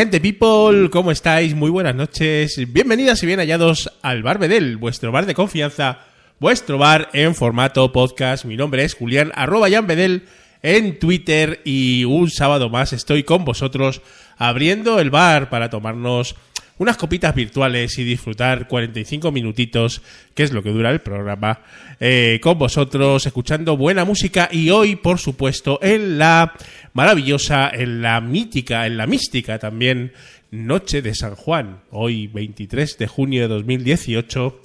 Gente people, ¿cómo estáis? Muy buenas noches. Bienvenidas y bien hallados al Bar Bedel, vuestro bar de confianza, vuestro bar en formato podcast. Mi nombre es Julián, arroba Jan en Twitter y un sábado más estoy con vosotros abriendo el bar para tomarnos unas copitas virtuales y disfrutar 45 minutitos, que es lo que dura el programa, eh, con vosotros, escuchando buena música y hoy, por supuesto, en la maravillosa, en la mítica, en la mística también, Noche de San Juan, hoy 23 de junio de 2018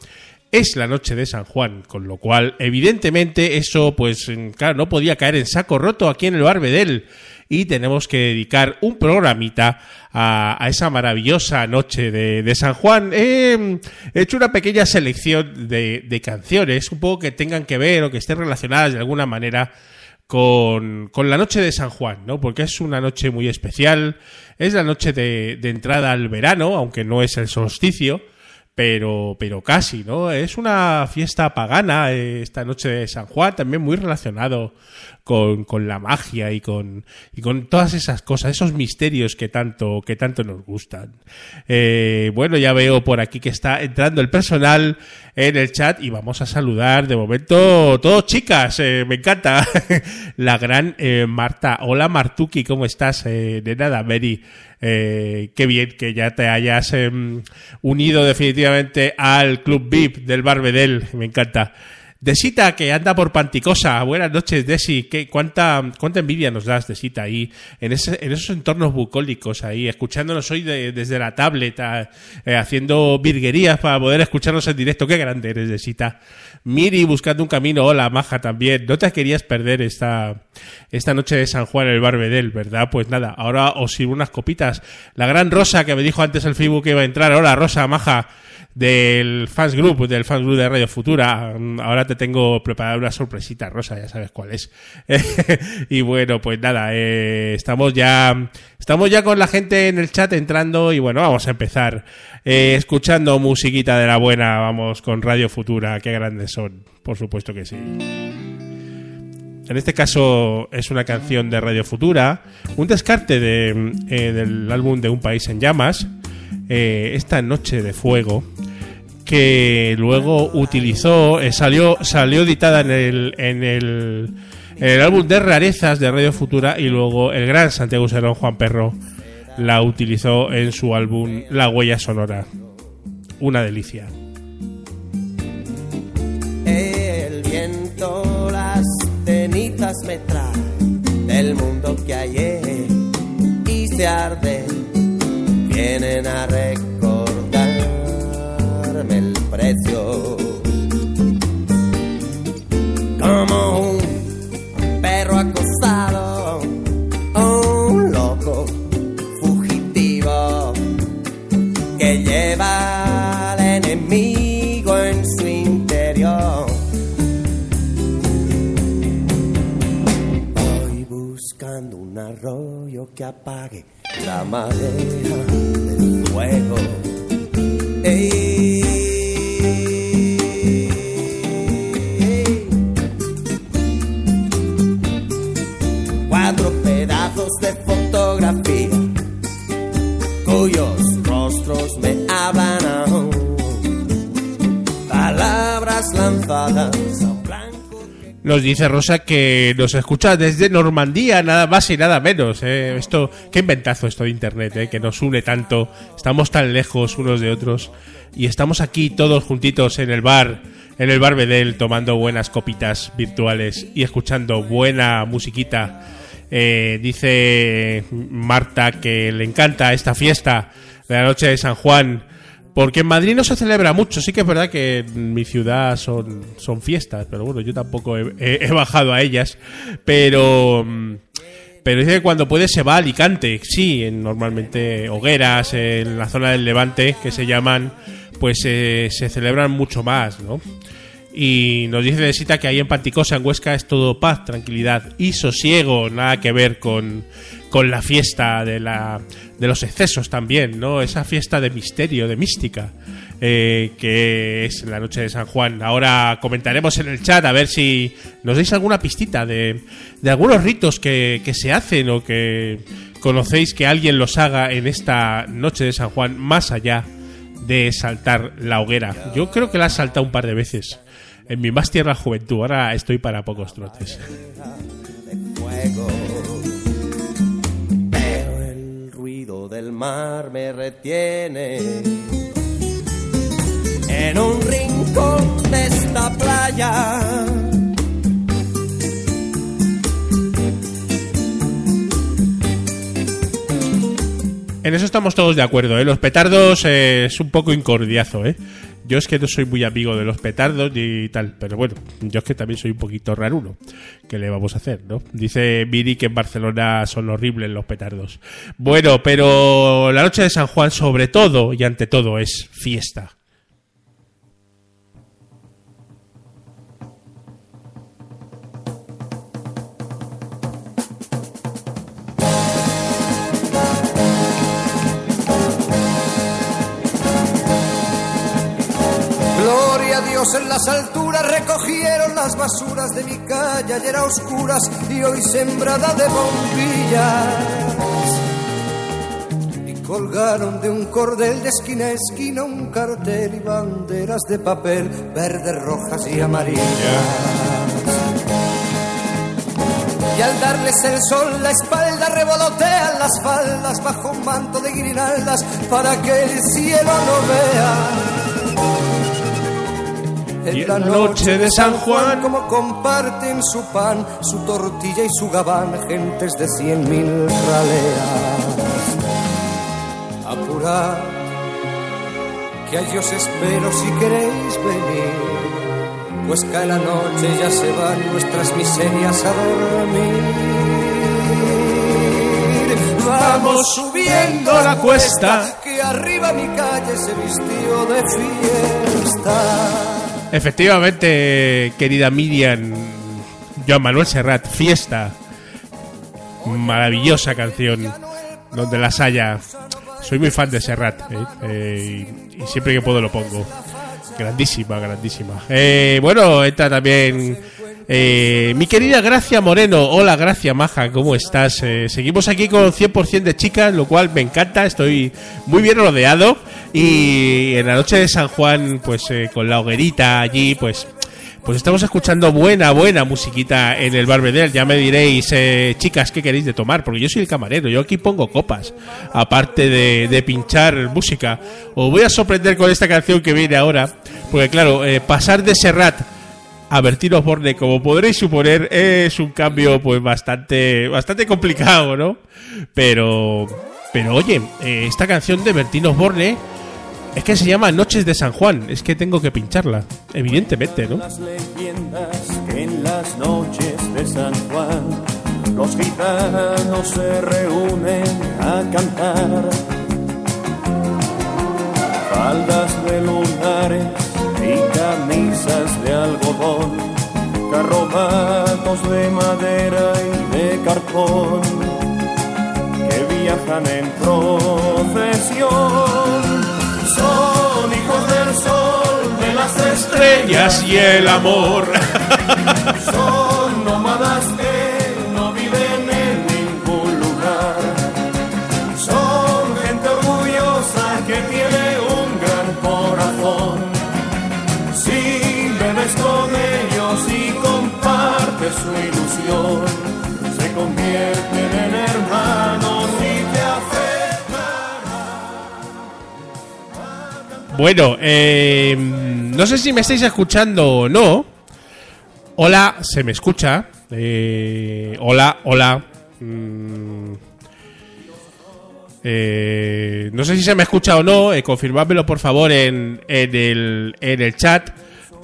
es la noche de San Juan, con lo cual, evidentemente, eso, pues, claro, no podía caer en saco roto aquí en el Barbedel y tenemos que dedicar un programita a, esa maravillosa noche de, San Juan. He hecho una pequeña selección de, canciones, un poco que tengan que ver o que estén relacionadas de alguna manera con, la noche de San Juan, ¿no? Porque es una noche muy especial, es la noche de, de entrada al verano, aunque no es el solsticio pero, pero casi, ¿no? Es una fiesta pagana eh, esta noche de San Juan, también muy relacionado con, con, la magia y con, y con todas esas cosas, esos misterios que tanto, que tanto nos gustan. Eh, bueno, ya veo por aquí que está entrando el personal en el chat y vamos a saludar de momento todos chicas, eh, me encanta. la gran Marta. Hola Martuki, ¿cómo estás? de nada, Mary. Eh, qué bien que ya te hayas em, unido definitivamente al Club VIP del Barbedel. Me encanta. Desita, que anda por Panticosa. Buenas noches, Desi. ¿Qué, cuánta, ¿Cuánta envidia nos das, Desita, ahí, en, ese, en esos entornos bucólicos, ahí, escuchándonos hoy desde la tablet, eh, haciendo virguerías para poder escucharnos en directo? Qué grande eres, Desita. Miri buscando un camino. Hola, Maja, también. No te querías perder esta, esta noche de San Juan en el Barbedel, ¿verdad? Pues nada, ahora os sirvo unas copitas. La gran Rosa, que me dijo antes el Facebook que iba a entrar. Hola, Rosa, Maja del fans group, del fans group de Radio Futura. Ahora te tengo preparada una sorpresita, Rosa, ya sabes cuál es. y bueno, pues nada, eh, estamos ya, estamos ya con la gente en el chat entrando y bueno, vamos a empezar eh, escuchando musiquita de la buena. Vamos con Radio Futura, qué grandes son, por supuesto que sí. En este caso es una canción de Radio Futura, un descarte de, eh, del álbum de Un País en Llamas, esta Noche de Fuego, que luego utilizó, eh, salió, salió editada en el, en el, álbum de rarezas de Radio Futura y luego el gran Santiago Serón Juan Perro la utilizó en su álbum La Huella Sonora. Una delicia. El viento, las cenizas me trae del mundo que hay y se arde. Vienen a apague la madera del fuego. Nos dice Rosa que nos escucha desde Normandía, nada más y nada menos. ¿eh? Esto, qué inventazo esto de internet, ¿eh? que nos une tanto. Estamos tan lejos unos de otros y estamos aquí todos juntitos en el bar, en el bar Bedel, tomando buenas copitas virtuales y escuchando buena musiquita. Eh, dice Marta que le encanta esta fiesta de la noche de San Juan. Porque en Madrid no se celebra mucho, sí que es verdad que en mi ciudad son, son fiestas, pero bueno, yo tampoco he, bajado a ellas. Pero, mm, pero dice que cuando puede se va a Alicante, sí, en normalmente hogueras, en la zona del Levante, que se llaman, pues eh, se celebran mucho más, ¿no? Y nos dice de Sita que ahí en Panticosa, en Huesca, es todo paz, tranquilidad y sosiego, nada que ver con, con la fiesta de, la, de los excesos también, ¿no? Esa fiesta de misterio, de mística, eh, que es la noche de San Juan. Ahora comentaremos en el chat a ver si nos dais alguna pistita de, de algunos ritos que, que se hacen o que conocéis que alguien los haga en esta noche de San Juan, más allá de saltar la hoguera. Yo creo que la he saltado un par de veces. En mi más tierna juventud, ahora estoy para pocos trotes. Del mar me retiene en un rincón de esta playa. En eso estamos todos de acuerdo, ¿eh? Los petardos eh, es un poco incordiazo, ¿eh? Yo es que no soy muy amigo de los petardos y tal, pero bueno, yo es que también soy un poquito raruno. ¿Qué le vamos a hacer, no? Dice Miri que en Barcelona son horribles los petardos. Bueno, pero la noche de San Juan sobre todo y ante todo es fiesta. En las alturas recogieron las basuras de mi calle ayer a oscuras y hoy sembrada de bombillas. Y colgaron de un cordel de esquina a esquina un cartel y banderas de papel verdes, rojas y amarillas. Y al darles el sol la espalda revolotean las faldas bajo un manto de guirnaldas para que el cielo no vea. En la noche de San Juan, como comparten su pan, su tortilla y su gabán, gentes de cien mil raleas. Apurad, que a ellos espero si queréis venir, pues cae la noche y ya se van nuestras miserias a dormir. Vamos subiendo la cuesta, que arriba mi calle se vistió de fiesta. Efectivamente, querida Miriam, Joan Manuel Serrat, Fiesta. Maravillosa canción, donde las haya. Soy muy fan de Serrat, ¿eh? Eh, y, y siempre que puedo lo pongo. Grandísima, grandísima. Eh, bueno, entra también eh, mi querida Gracia Moreno. Hola, Gracia Maja, ¿cómo estás? Eh, seguimos aquí con 100% de chicas, lo cual me encanta. Estoy muy bien rodeado. Y en la noche de San Juan, pues eh, con la hoguerita allí, pues Pues estamos escuchando buena, buena musiquita en el Barbedel. Ya me diréis, eh, chicas, ¿qué queréis de tomar? Porque yo soy el camarero, yo aquí pongo copas, aparte de, pinchar música. Os voy a sorprender con esta canción que viene ahora, porque claro, eh, pasar de Serrat a Bertín Osborne, como podréis suponer, es un cambio pues bastante, bastante complicado, ¿no? Pero, pero oye, eh, esta canción de Bertín Osborne es que se llama Noches de San Juan. Es que tengo que pincharla, evidentemente, ¿no? Las leyendas que en las noches de San Juan los gitanos se reúnen a cantar. Faldas de lunares y camisas de algodón, carromatos de madera y de cartón que viajan en procesión. Son hijos del sol, de las estrellas y el amor. son nómadas Bueno, eh, no sé si me estáis escuchando o no. Hola, se me escucha. Eh, hola, hola. Mm. Eh, no sé si se me escucha o no. Eh, confirmádmelo por favor en, en, el, en el chat.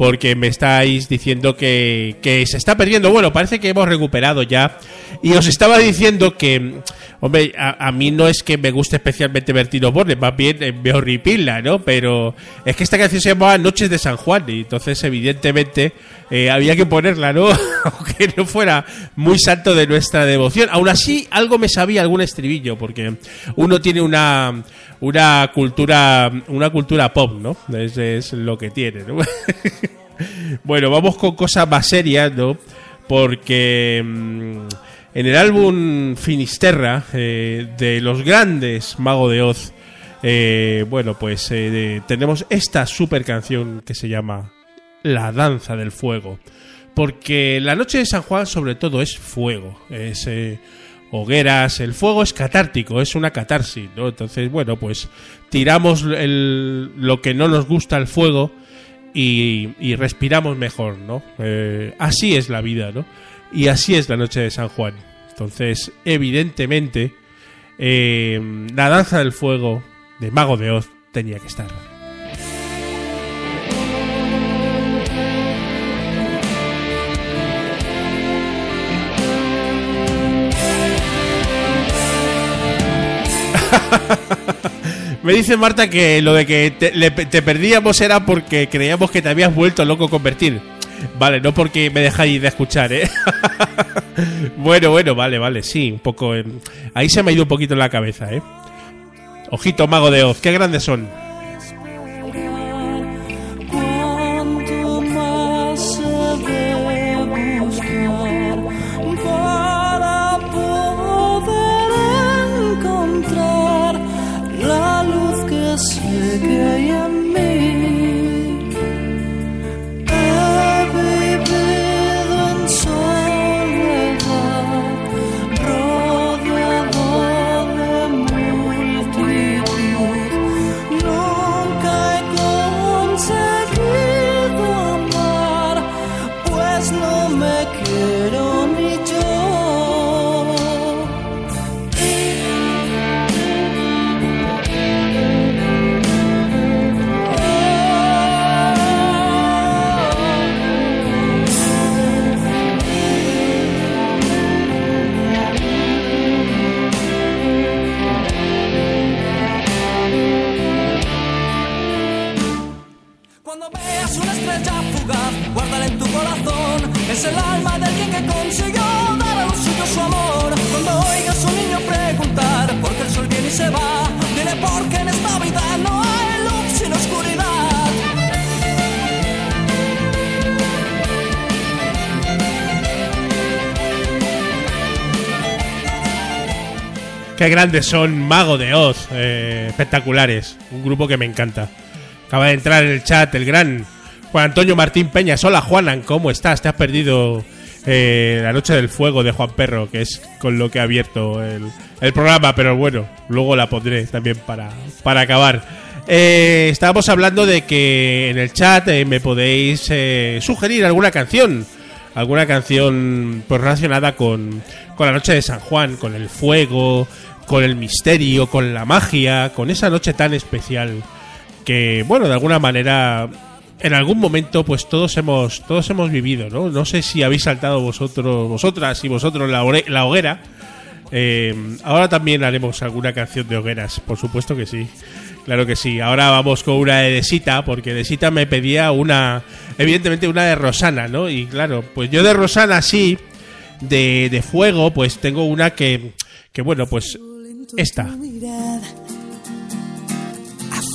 Porque me estáis diciendo que, que se está perdiendo. Bueno, parece que hemos recuperado ya. Y os estaba diciendo que, hombre, a, mí no es que me guste especialmente Bertino Borne, más bien eh, me horripila, ¿no? Pero es que esta canción se llamaba Noches de San Juan. Y entonces, evidentemente, eh, había que ponerla, ¿no? Aunque no fuera muy santo de nuestra devoción. Aún así, algo me sabía algún estribillo, porque uno tiene una, una cultura, una cultura pop, ¿no? Es, es lo que tiene, ¿no? bueno, vamos con cosas más serias, ¿no? Porque mm, en el álbum Finisterra eh, de los grandes Mago de Oz, eh, bueno, pues eh, tenemos esta super canción que se llama La Danza del Fuego. Porque la noche de San Juan sobre todo es fuego, es eh, hogueras, el fuego es catártico, es una catarsis, ¿no? Entonces, bueno, pues tiramos el- lo que no nos gusta al fuego y, y respiramos mejor, ¿no? Eh, así es la vida, ¿no? Y así es la noche de San Juan. Entonces, evidentemente, eh, la danza del fuego de Mago de Oz tenía que estar. Me dice Marta que lo de que te, perdíamos era porque creíamos que te habías vuelto loco convertir. Vale, no porque me dejáis de escuchar, ¿eh? bueno, bueno, vale, vale, sí, un poco. ahí se me ha ido un poquito en la cabeza, ¿eh? Ojito, mago de Oz, qué grandes son. Veas una estrella fugaz, guárdala en tu corazón. Es el alma de alguien que consiguió dar a los suyos su amor. Cuando oigas a un niño preguntar por qué el sol viene y se va, dile porque en esta vida no hay luz sin oscuridad. Qué grandes son Mago de Oz, eh, espectaculares. Un grupo que me encanta. Acaba de entrar en el chat el gran Juan Antonio Martín Peñas. Hola Juanan, ¿cómo estás? Te has perdido eh, la noche del fuego de Juan Perro, que es con lo que ha abierto el, el programa, pero bueno, luego la pondré también para, para acabar. Eh, estábamos hablando de que en el chat eh, me podéis eh, sugerir alguna canción, alguna canción pues, relacionada con, con la noche de San Juan, con el fuego, con el misterio, con la magia, con esa noche tan especial que, bueno, de alguna manera en algún momento pues todos hemos todos hemos vivido, ¿no? No sé si habéis saltado vosotros, vosotras y vosotros la, la hoguera. Eh, ahora también haremos alguna canción de hogueras, por supuesto que sí. Claro que sí. Ahora vamos con una de Sita, porque de Sita me pedía una, evidentemente una de Rosana, ¿no? Y claro, pues yo de Rosana sí, de, de fuego, pues tengo una que, que bueno, pues esta.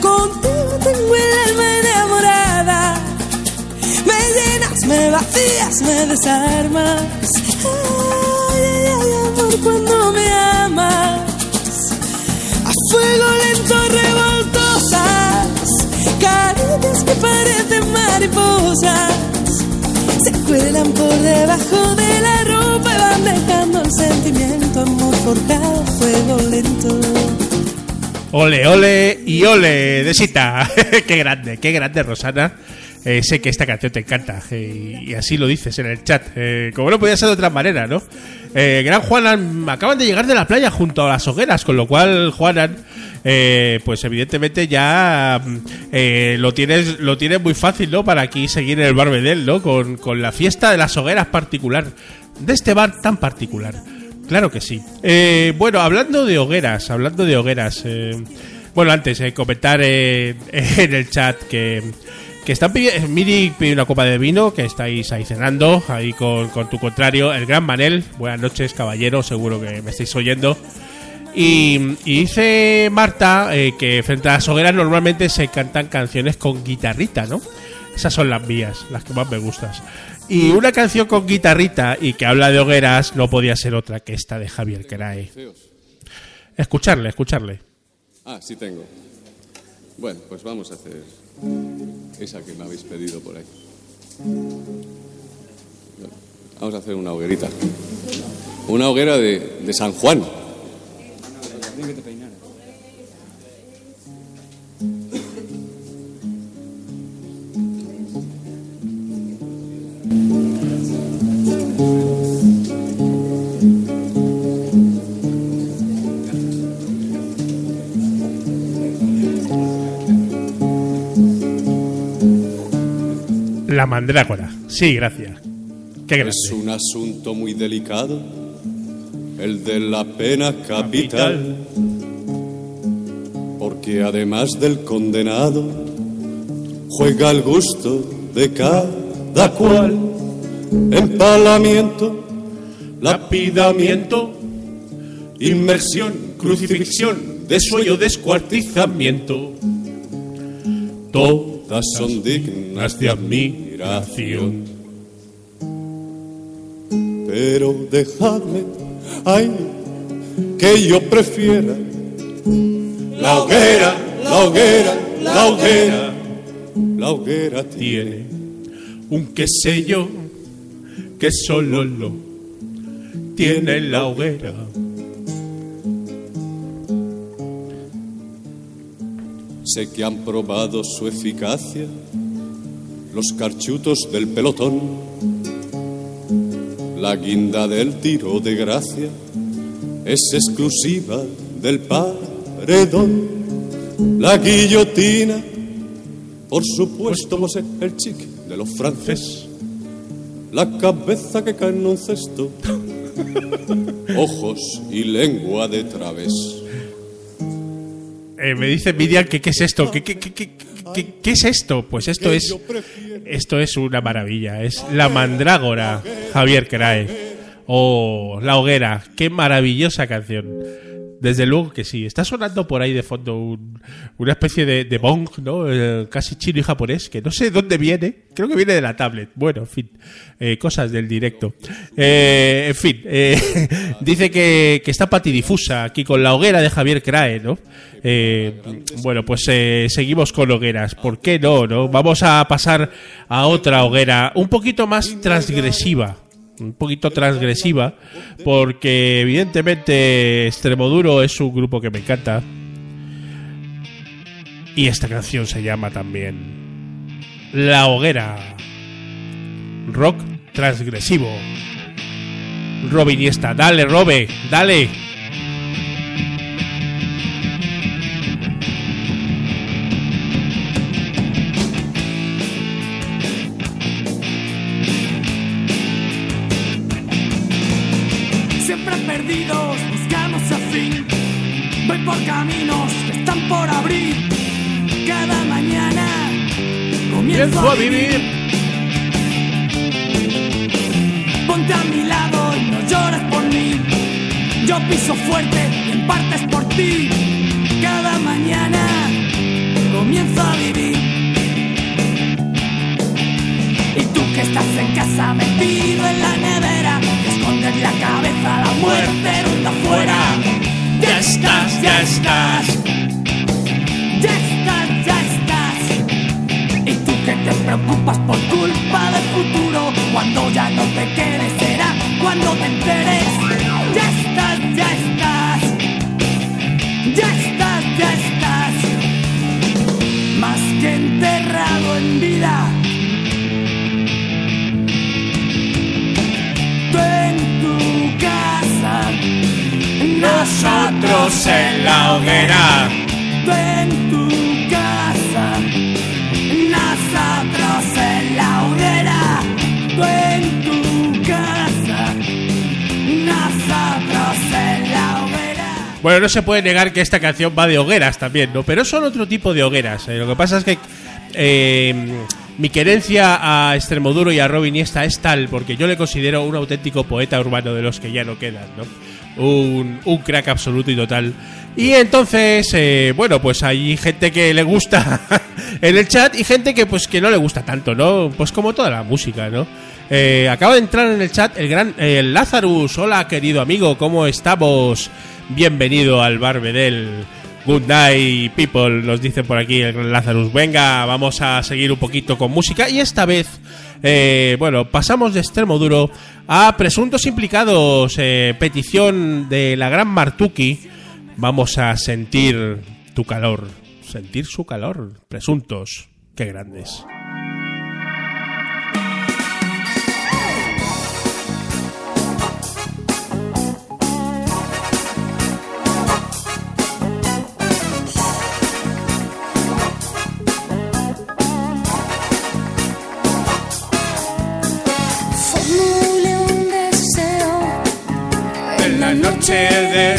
Contigo tengo el alma enamorada. Me llenas, me vacías, me desarmas. Ay, ay, ay, amor, cuando me amas. A fuego lento revoltosas. Caricias que parecen mariposas. Se cuelan por debajo de la ropa y van dejando el sentimiento, amor forjado, fuego lento. Ole, ole y ole de Sita. qué grande, qué grande, Rosana. Eh, sé que esta canción te encanta eh, y así lo dices en el chat. Eh, como no podía ser de otra manera, ¿no? Eh, Gran Juanan, acaban de llegar de la playa junto a las hogueras, con lo cual Juanan, pues evidentemente ya mm, lo tienes lo tienes muy fácil, ¿no? Para aquí seguir en el Barbedel, ¿no? Con, con la fiesta de las hogueras particular, de este bar tan particular. Claro que sí. Eh, bueno, hablando de hogueras, hablando de hogueras. eh, bueno, antes, eh, comentar eh, en el chat que, que están pidiendo. Miri pide una copa de vino, que estáis ahí cenando, ahí con, con tu contrario, el gran Manel. Buenas noches, caballero, seguro que me estáis oyendo. Y, y dice Marta eh, que frente a las hogueras normalmente se cantan canciones con guitarrita, ¿no? Esas son las mías, las que más me gustan. Y una canción con guitarrita y que habla de hogueras no podía ser otra que esta de Javier Crae. Escucharle, escucharle. Ah, sí tengo. Bueno, pues vamos a hacer esa que me habéis pedido por ahí. Vamos a hacer una hoguerita. Una hoguera de San Juan. La mandrágora. Sí, gracias. Qué grande. Es un asunto muy delicado, el de la pena capital. Porque además del condenado, juega al gusto de cada cual. Empalamiento, Lapidamiento, inmersión, crucifixión, desuello, descuartizamiento. todas son dignas de admiración. Pero dejadme, ay, que yo prefiera la hoguera, la hoguera, la hoguera. La hoguera tiene Tiene un qué sé yo que solo lo tiene la hoguera. Sé que han probado su eficacia los carchutos del pelotón, la guinda del tiro de gracia es exclusiva del paredón, la guillotina, por supuesto, Mosé, el chic de los franceses, la cabeza que cae en un cesto, ojos y lengua de través. Eh, me dice Miriam que qué es esto, que, que, que, que- ¿qué, qué es esto? Pues esto es esto es una maravilla. Es la mandrágora, Javier Crae. O La Hoguera. Qué maravillosa canción. Desde luego que sí. Está sonando por ahí de fondo un- una especie de, de bong, ¿no? Eh, casi chino y japonés, que no sé dónde viene. Creo que viene de la tablet. Bueno, en fin. Eh, cosas del directo. Eh, en fin. eh, dice que, que está patidifusa aquí con La Hoguera de Javier Crae, ¿no? Eh, bueno, pues eh, seguimos con hogueras. ¿Por qué no, no? Vamos a pasar a otra hoguera un poquito más transgresiva un poquito transgresiva, porque evidentemente Extremoduro es un grupo que me encanta. Y esta canción se llama también La Hoguera. Rock transgresivo. Robin Iniesta, dale, Robe, dale. Caminos que están por abrir. Cada mañana comienzo a vivir. Ponte a mi lado y no llores por mí. Yo piso fuerte y en parte es por ti. Cada mañana comienzo a vivir. Y tú que estás en casa metido en la nevera, escondes la cabeza, la muerte ronda afuera. Ya estás, ya estás. Ya estás, ya estás. Y tú que te preocupas por culpa del futuro, cuando ya no te quedes será cuando te enteres. Ya estás, ya estás. Ya estás, ya estás. Más que enterrado en vida. Nosotros en la hoguera. Tú en tu casa, nosotros en la hoguera. Tú en tu casa, nosotros en la hoguera. Bueno, no se puede negar que esta canción va de hogueras también, ¿no? Pero son otro tipo de hogueras. eh. Lo que pasa es que eh, mi querencia a Extremoduro y a Robin Iniesta es tal porque yo le considero un auténtico poeta urbano de los que ya no quedan, ¿no? Un, crack absoluto y total. Y entonces, eh, bueno, pues hay gente que le gusta en el chat y gente que pues que no le gusta tanto, ¿no? Pues como toda la música, ¿no? Eh, acaba de entrar en el chat el gran el Lazarus. Hola, querido amigo, ¿cómo estamos? Bienvenido al Barbedel. Good night, people, nos dicen por aquí el gran Lazarus. Venga, vamos a seguir un poquito con música. Y esta vez, eh, bueno, pasamos de extremo duro a presuntos implicados. eh, petición de la gran Martuki. Vamos a sentir tu calor. Sentir su calor. Presuntos. Qué grandes.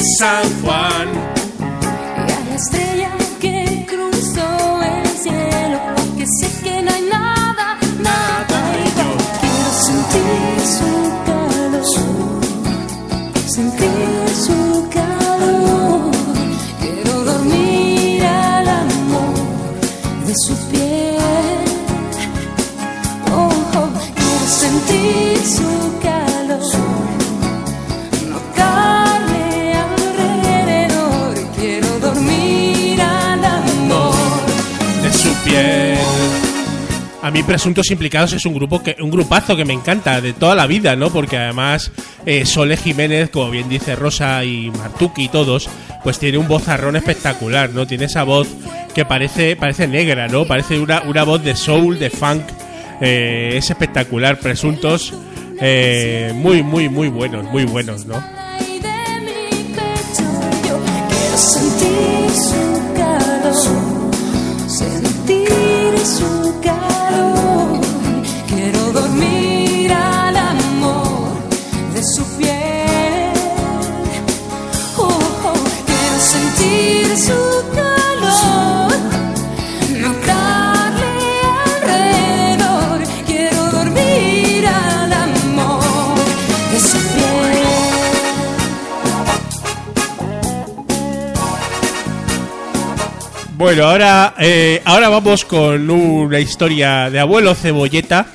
De San Mí Presuntos Implicados es un grupo que un grupazo que me encanta de toda la vida, ¿no? Porque además eh, Sole Jiménez, como bien dice Rosa y Martuki todos, pues tiene un vozarrón espectacular, ¿no? Tiene esa voz que parece parece negra, ¿no? Parece una, una voz de soul, de funk. Eh, es espectacular. Presuntos eh, muy muy muy buenos, muy buenos, ¿no? Bueno, ahora, eh, ahora vamos con una historia de abuelo cebolleta,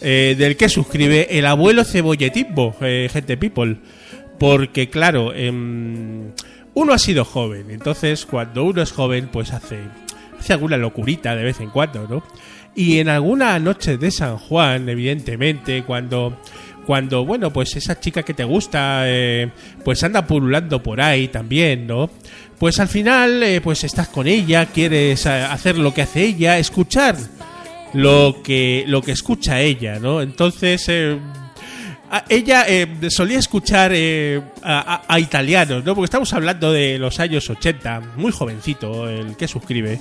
eh, del que suscribe el abuelo cebolletismo, eh, gente people. Porque, claro, em, uno ha sido joven, entonces cuando uno es joven, pues hace, hace alguna locurita de vez en cuando, ¿no? Y en alguna noche de San Juan, evidentemente, cuando cuando, bueno, pues esa chica que te gusta, eh, pues anda pululando por ahí también, ¿no? Pues al final, eh, pues estás con ella, quieres eh, hacer lo que hace ella, escuchar lo que, lo que escucha ella, ¿no? Entonces, eh, ella eh, solía escuchar eh, a, italianos, ¿no? Porque estamos hablando de los años 80, muy jovencito el que suscribe.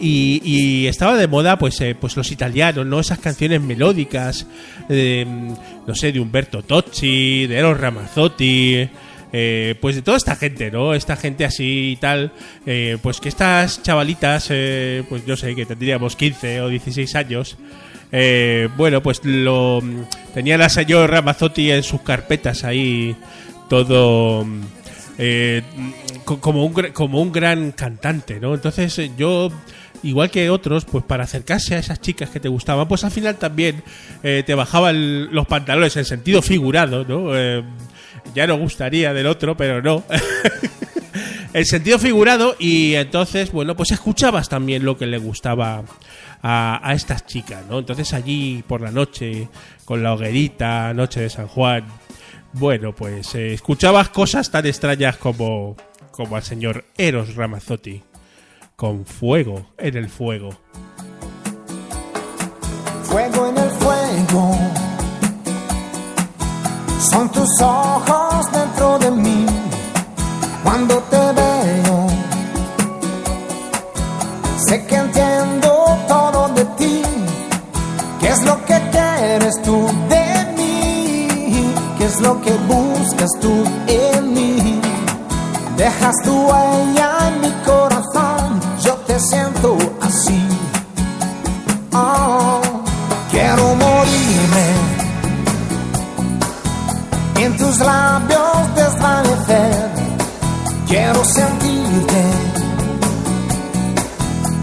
Y, y estaba de moda, pues, eh, pues los italianos, ¿no? Esas canciones melódicas, no sé, de Humberto Tocci, de Eros Ramazzotti, eh, pues de toda esta gente, ¿no? Esta gente así y tal, eh, pues que estas chavalitas, eh, pues yo sé, que tendríamos 15 o 16 años, eh, bueno, pues lo tenía la señora Ramazzotti en sus carpetas ahí, todo eh, co- como, un, como un gran cantante, ¿no? Entonces yo, igual que otros, pues para acercarse a esas chicas que te gustaban, pues al final también te bajaban los pantalones en sentido figurado, ¿no? Ya no gustaría del otro, pero no. el sentido figurado y entonces, bueno, pues escuchabas también lo que le gustaba a, a estas chicas, ¿no? Entonces allí por la noche, con la hoguerita, noche de San Juan, bueno, pues eh, escuchabas cosas tan extrañas como, como al señor Eros Ramazzotti, con fuego en el fuego. Fuego en el fuego. Son tus ojos dentro de mí cuando te veo. Sé que entiendo todo de ti. ¿Qué es lo que quieres tú de mí? ¿Qué es lo que buscas tú en mí? Dejas tu huella en mi corazón. Yo te siento labios desvanecer. Quiero sentirte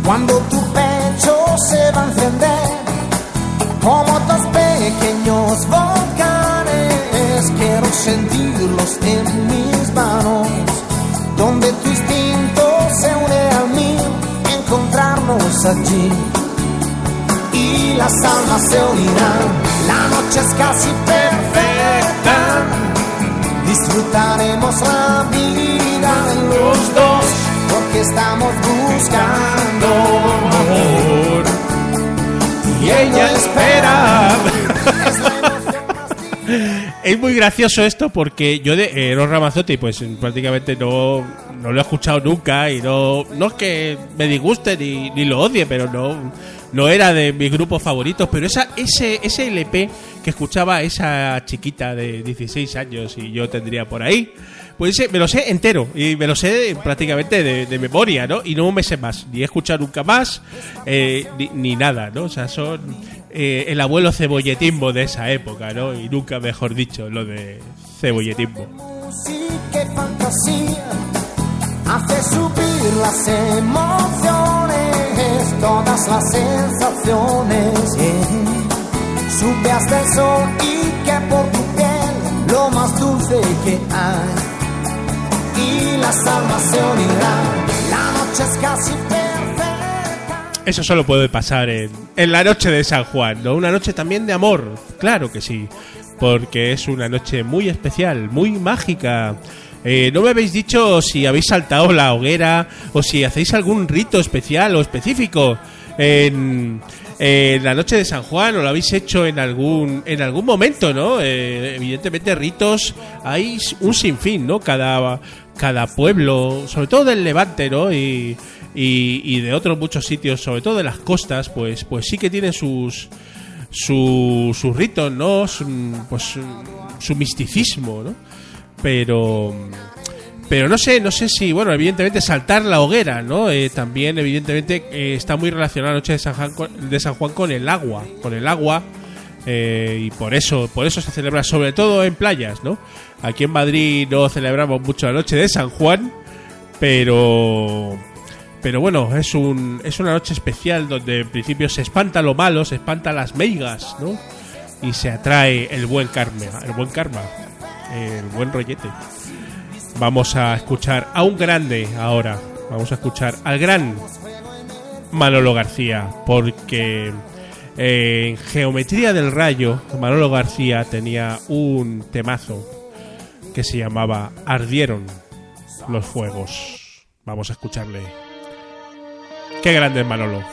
cuando tu pecho se va a encender como dos pequeños volcanes. Quiero sentirlos en mis manos, donde tu instinto se une al mío, encontrarnos allí y las almas se unirán. La noche es casi perfecta. Disfrutaremos la vida los dos porque estamos buscando amor. Y ella espera. Es muy gracioso esto porque yo de Eros Ramazzotti pues prácticamente no, no lo he escuchado nunca y no, no es que me disguste ni, ni lo odie, pero no, no era de mis grupos favoritos. Pero esa, ese, ese LP que escuchaba esa chiquita de 16 años y yo tendría por ahí, pues me lo sé entero y me lo sé prácticamente de, memoria, ¿no? Y no me sé más, ni he escuchado nunca más, eh, ni, nada, ¿no? O sea, son eh, el abuelo cebolletismo de esa época, ¿no? Y nunca mejor dicho lo de cebolletismo. fantasía hace subir las emociones, todas las sensaciones. yeah. Sube hasta el sol y que por tu piel lo más dulce que hay. Y las almas se unirán, la noche es casi perfecta. Eso solo puede pasar en, en la noche de San Juan, ¿no? Una noche también de amor, claro que sí, porque es una noche muy especial, muy mágica. Eh, no me habéis dicho si habéis saltado la hoguera o si hacéis algún rito especial o específico en, la noche de San Juan o lo habéis hecho en algún en algún momento, ¿no? Eh, evidentemente ritos hay un sinfín, ¿no? Cada cada pueblo, sobre todo del Levante, ¿no? Y, y, de otros muchos sitios, sobre todo de las costas, pues pues sí que tienen sus su, sus ritos, ¿no? Su, pues su misticismo, ¿no? Pero pero no sé, no sé si, bueno, evidentemente saltar la hoguera, ¿no? Eh, también, evidentemente, eh, está muy relacionada la noche de San, Juan con, San Juan con el agua, con el agua, eh, y por eso, por eso se celebra sobre todo en playas, ¿no? Aquí en Madrid no celebramos mucho la noche de San Juan, pero Pero bueno, es, un, es una noche especial donde en principio se espanta lo malo, se espanta las meigas, ¿no? Y se atrae el buen karma, el buen karma, el buen rollete. Vamos a escuchar a un grande ahora. Vamos a escuchar al gran Manolo García, porque eh, en Geometría del Rayo, Manolo García tenía un temazo que se llamaba Ardieron los Fuegos. Vamos a escucharle. Qué grande es Manolo.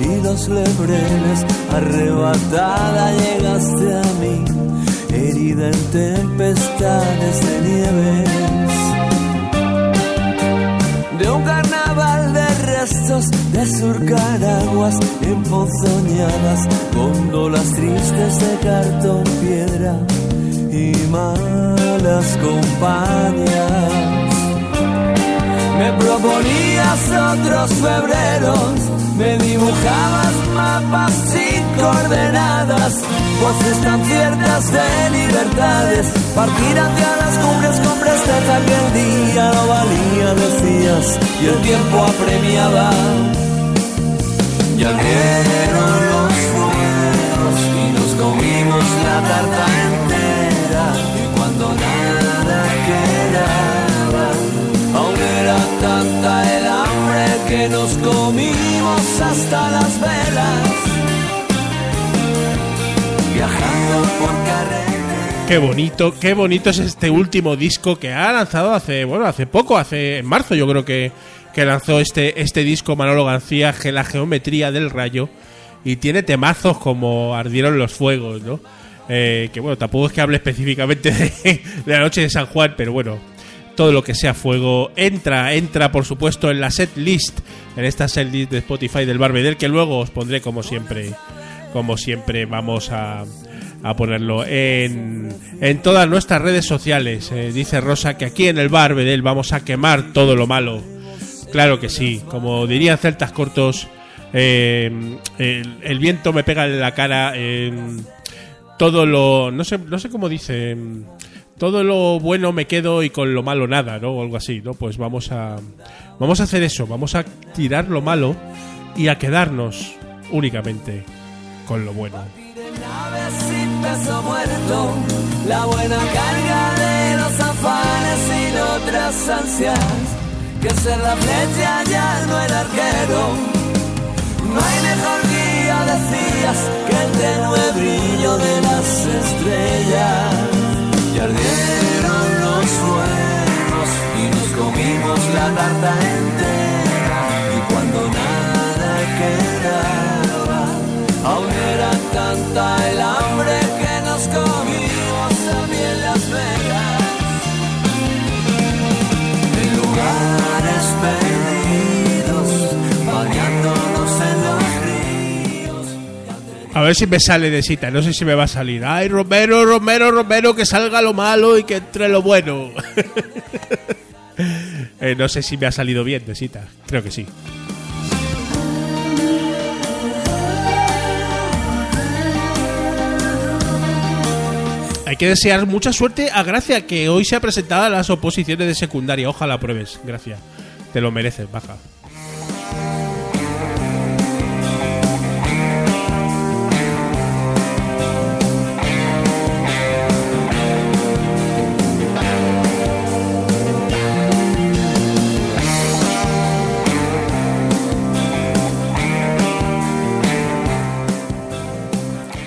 Y los lebreles, arrebatada llegaste a mí, herida en tempestades de nieves. De un carnaval de restos de surcar aguas emponzoñadas, góndolas tristes de cartón, piedra y malas compañías. Me proponías otros febreros, me dibujabas mapas sin coordenadas, voces tan ciertas de libertades, partir hacia las cumbres con presteza que el día no valía, decías, y el tiempo apremiaba. Y ardieron los fuegos y nos comimos la tarta entera, y cuando nada quedaba, aún era tanta el hambre que nos comimos hasta las velas, viajando por carretera. Qué bonito, qué bonito es este último disco que ha lanzado hace, bueno, hace poco, hace en marzo yo creo que, que lanzó este, este disco Manolo García, La Geometría del Rayo, y tiene temazos como Ardieron los Fuegos, ¿no? Eh, que bueno, tampoco es que hable específicamente de la noche de San Juan, pero bueno, todo lo que sea fuego entra, entra por supuesto en la set list, en esta set list de Spotify del Barbedel, que luego os pondré como siempre, como siempre vamos a, a ponerlo en, en todas nuestras redes sociales. Eh, dice Rosa que aquí en el Barbedel vamos a quemar todo lo malo. Claro que sí, como dirían celtas cortos, eh, el, viento me pega en la cara. eh, todo lo. No sé, no sé cómo dice. Todo lo bueno me quedo y con lo malo nada, ¿no? O algo así, ¿no? Pues vamos a. Vamos a hacer eso. Vamos a tirar lo malo y a quedarnos únicamente con lo bueno. la buena carga de los afanes sin otras ansias, que ser la flecha ya no el arquero. No hay mejor guía, decías, que el tenue brillo de las estrellas. Y ardieron los fuegos y nos comimos la tarta entera. Y cuando nada quedaba, Aún era tanta el hambre A ver si me sale de cita, no sé si me va a salir. Ay, Romero, Romero, Romero, que salga lo malo y que entre lo bueno. Eh, no sé si me ha salido bien de cita, creo que sí. Hay que desear mucha suerte a Gracia, que hoy se ha presentado a las oposiciones de secundaria. Ojalá pruebes, Gracia. Te lo mereces, baja.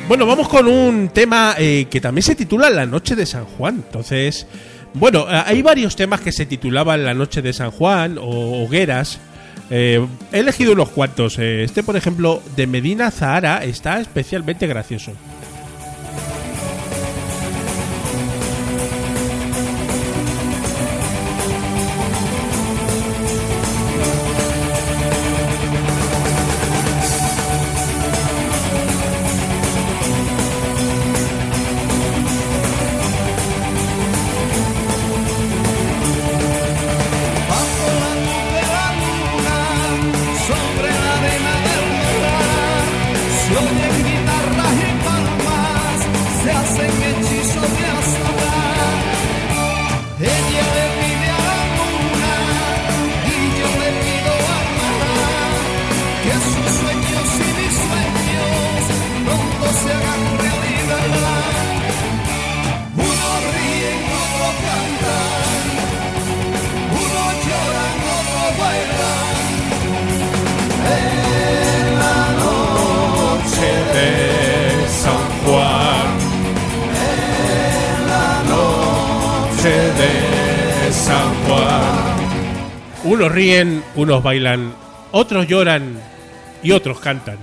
Bueno, vamos con un tema eh, que también se titula La Noche de San Juan. Entonces, bueno, eh, hay varios temas que se titulaban La Noche de San Juan o Hogueras. Eh, he elegido unos cuantos. Este, por ejemplo, de Medina Zahara está especialmente gracioso. Unos bailan, otros lloran y otros cantan.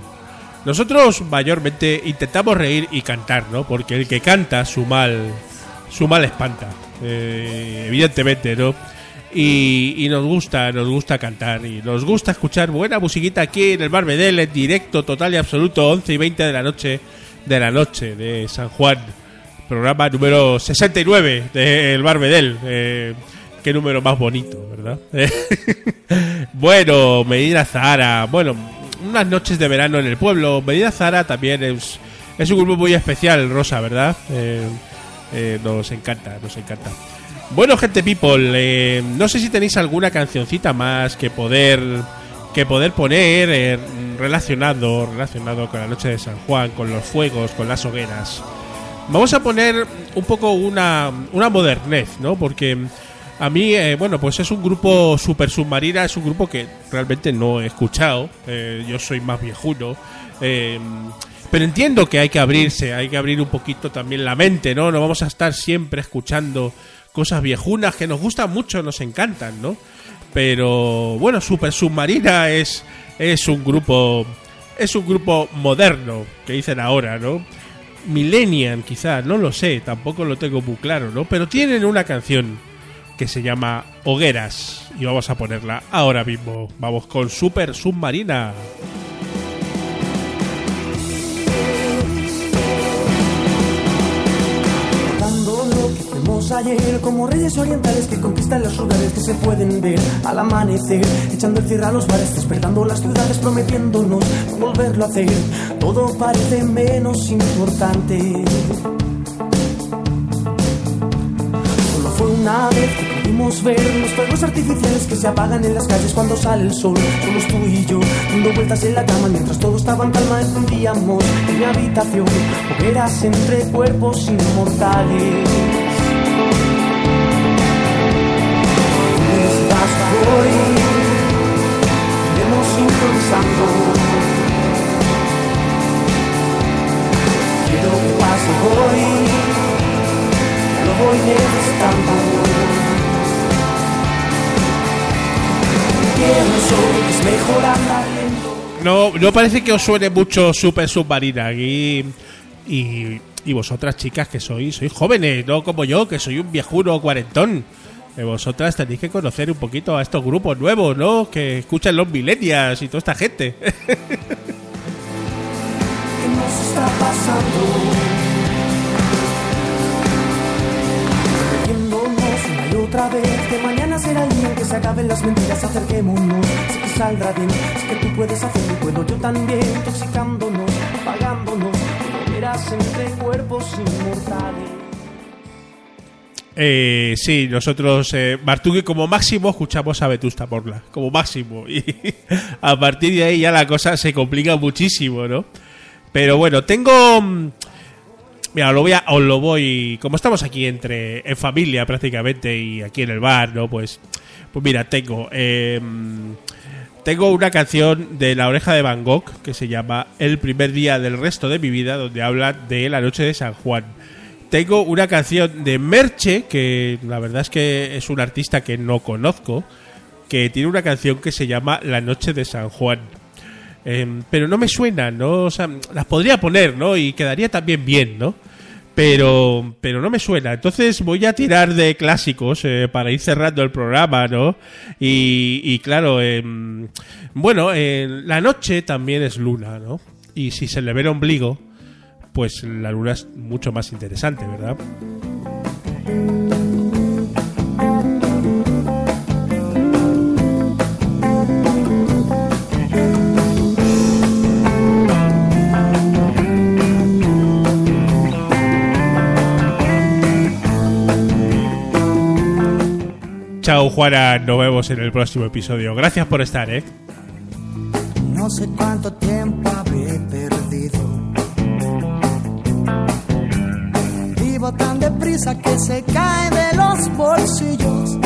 Nosotros mayormente intentamos reír y cantar, ¿no? Porque el que canta su mal, su mal espanta, eh, evidentemente, ¿no? Y, nos gusta, nos gusta cantar y nos gusta escuchar buena musiquita aquí en el Bar Bedel en directo, total y absoluto, 11 y 20 de la noche de la noche de San Juan, programa número 69 del Bar Bedel. Eh, qué número más bonito, bueno, Medina Zahara, bueno, unas noches de verano en el pueblo. Medina Zahara también es, es un grupo muy especial, Rosa, ¿verdad? Eh, eh, nos encanta, nos encanta. Bueno, gente people, eh, no sé si tenéis alguna cancioncita más que poder que poder poner relacionado relacionado con la noche de San Juan, con los fuegos, con las hogueras. Vamos a poner un poco una, una modernez, ¿no? Porque a mí, eh, bueno, pues es un grupo super submarina, es un grupo que realmente no he escuchado. eh, yo soy más viejuno. eh, pero entiendo que hay que abrirse, hay que abrir un poquito también la mente, ¿no? No vamos a estar siempre escuchando cosas viejunas que nos gustan mucho, nos encantan, ¿no? Pero bueno, Super Submarina es, es un grupo. Es un grupo moderno, que dicen ahora, ¿no? Millennium, quizás, no lo sé, tampoco lo tengo muy claro, ¿no? Pero tienen una canción que se llama Hogueras y vamos a ponerla ahora mismo. Vamos con Super Submarina. Ayer como reyes orientales que conquistan los lugares que se pueden ver al amanecer, echando el cierre a los bares, despertando las ciudades, prometiéndonos no volverlo a hacer. Todo parece menos importante. Una vez que pudimos ver los fuegos artificiales que se apagan en las calles cuando sale el sol. Somos tú y yo, dando vueltas en la cama mientras todo estaba en calma. Encendíamos en mi habitación hogueras entre cuerpos inmortales. Estás hoy, iremos improvisando. Es lento. No, no parece que os suene mucho Super Submarina aquí. Y, y vosotras, chicas, que sois, sois jóvenes, no como yo, que soy un viejuno cuarentón. Eh, vosotras tenéis que conocer un poquito a estos grupos nuevos, ¿no? Que escuchan los millennials y toda esta gente. ¿Qué nos está pasando? Otra que mañana será el día en que se acaben las mentiras, acerquémonos, sé que saldrá bien, sé que tú puedes hacerlo y puedo yo también, intoxicándonos, apagándonos, verás entre cuerpos inmortales. Eh, sí, nosotros, eh, Martugui, como máximo escuchamos a Vetusta Morla, como máximo. Y a partir de ahí ya la cosa se complica muchísimo, ¿no? Pero bueno, tengo. Mira, lo voy a, os lo voy. Como estamos aquí entre. en familia prácticamente y aquí en el bar, ¿no? Pues. Pues mira, tengo. eh, tengo una canción de La Oreja de Van Gogh que se llama El primer día del resto de mi vida, donde habla de la noche de San Juan. Tengo una canción de Merche, que la verdad es que es un artista que no conozco, que tiene una canción que se llama La noche de San Juan. Em, pero no me suena, ¿no? O sea, las podría poner, ¿no? Y quedaría también bien, ¿no? Pero, pero no me suena. Entonces voy a tirar de clásicos eh, para ir cerrando el programa, ¿no? Y, y claro, em, bueno, la noche también es luna, ¿no? Y si se le ve el ombligo, pues la luna es mucho más interesante, ¿verdad? Chao, Juana. Nos vemos en el próximo episodio. Gracias por estar, ¿eh? No sé cuánto tiempo habré perdido. Vivo tan deprisa que se cae de los bolsillos.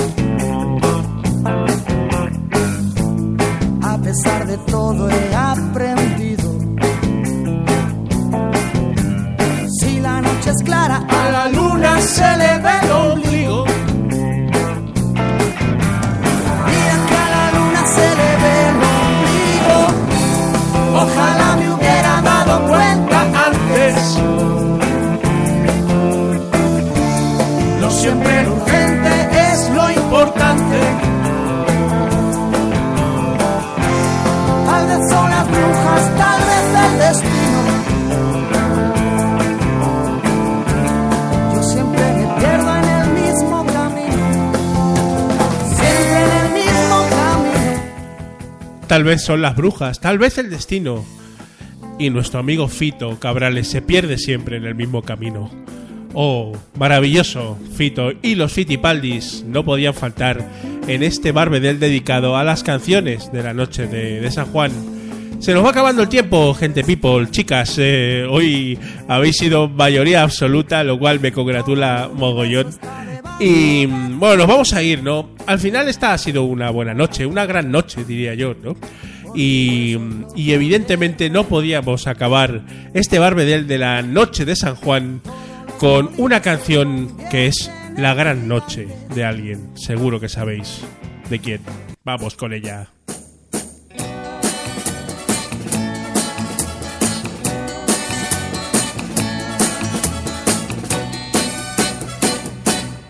A pesar de todo he aprendido. Si la noche es clara, a la luna se le ve el ombligo. Ojalá me hubiera dado cuenta antes. Lo siempre urgente es lo importante. Tal vez son las brujas, tal vez el destino. Y nuestro amigo Fito Cabrales se pierde siempre en el mismo camino. Oh, maravilloso, Fito y los Fitipaldis no podían faltar en este barbedel dedicado a las canciones de la noche de, San Juan. Se nos va acabando el tiempo, gente people, chicas. eh, hoy habéis sido mayoría absoluta, lo cual me congratula mogollón. Y bueno, nos vamos a ir, ¿no? Al final esta ha sido una buena noche, una gran noche, diría yo, ¿no? Y, y evidentemente no podíamos acabar este barbedel de la noche de San Juan con una canción que es La Gran Noche de alguien. Seguro que sabéis de quién. Vamos con ella.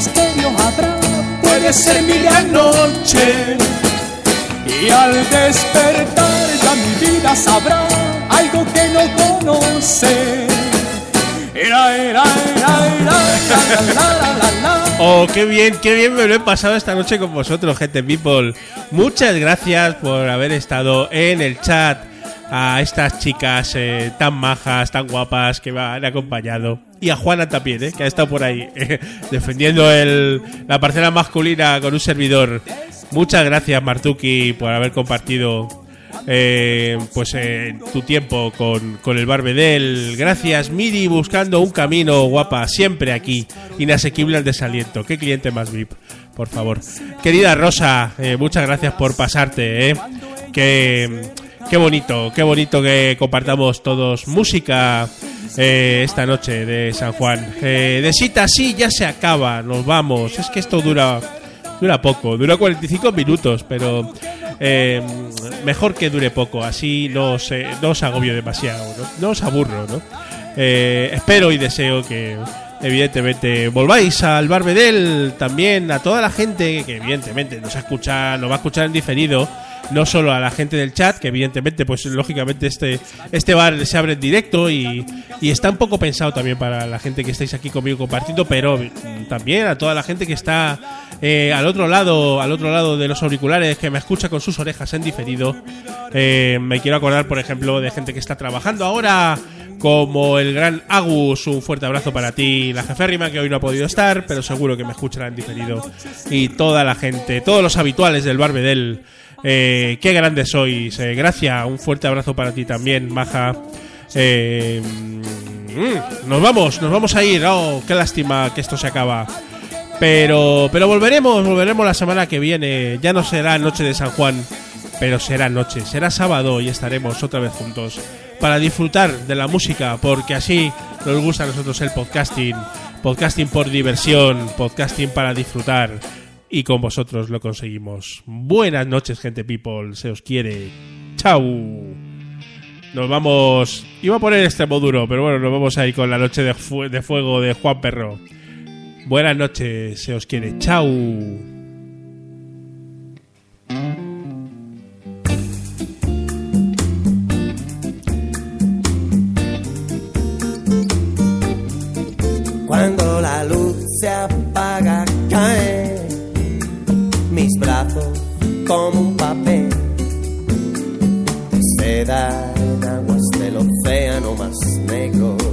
¿Qué misterio habrá? Puede ser mi gran noche. Y al despertar ya mi vida sabrá algo que no conoce. Era, era, era, era, la, la, la, la, la. Oh, qué bien, qué bien me lo he pasado esta noche con vosotros, gente people. Muchas gracias por haber estado en el chat a estas chicas eh, tan majas, tan guapas que me han acompañado. Y a Juana también, eh, que ha estado por ahí eh, defendiendo el, la parcela masculina con un servidor. Muchas gracias, Martuki, por haber compartido eh, pues eh, tu tiempo con, con el Barbedel. Gracias, Miri, buscando un camino guapa, siempre aquí, inasequible al desaliento. Qué cliente más VIP, por favor. Querida Rosa, eh, muchas gracias por pasarte. Eh. Qué, bonito, qué bonito que compartamos todos música. eh, esta noche de San Juan. Eh, de cita, sí, ya se acaba, nos vamos. Es que esto dura Dura poco, dura 45 minutos, pero eh, mejor que dure poco, así no os, no os agobio demasiado, ¿no? Os aburro, ¿no? Espero y deseo que evidentemente volváis al Barbedel también a toda la gente que evidentemente nos escucha, nos va a escuchar en diferido no solo a la gente del chat, que evidentemente, pues lógicamente este, este bar se abre en directo y, y está un poco pensado también para la gente que estáis aquí conmigo compartiendo, pero mm, también a toda la gente que está eh, al otro lado, al otro lado de los auriculares, que me escucha con sus orejas en diferido. Eh, me quiero acordar, por ejemplo, de gente que está trabajando ahora, como el gran Agus, un fuerte abrazo para ti, la jeférrima que hoy no ha podido estar, pero seguro que me escuchará en diferido. Y toda la gente, todos los habituales del Barbedel. Eh, qué grandes sois. Eh, gracias, un fuerte abrazo para ti también, Maja. Eh, mm, nos vamos, nos vamos a ir. Oh, qué lástima que esto se acaba. Pero, pero volveremos, volveremos la semana que viene. Ya no será noche de San Juan, pero será noche, será sábado y estaremos otra vez juntos para disfrutar de la música, porque así nos gusta a nosotros el podcasting. Podcasting por diversión, podcasting para disfrutar y con vosotros lo conseguimos. Buenas noches, gente people, se os quiere. Chau. Nos vamos. Iba a poner este duro, pero bueno, nos vamos a ir con la noche de, fu- de fuego de Juan Perro. Buenas noches, se os quiere. Chau. Cuando la luz se apaga, mis como un papel de seda en aguas del océano más negro.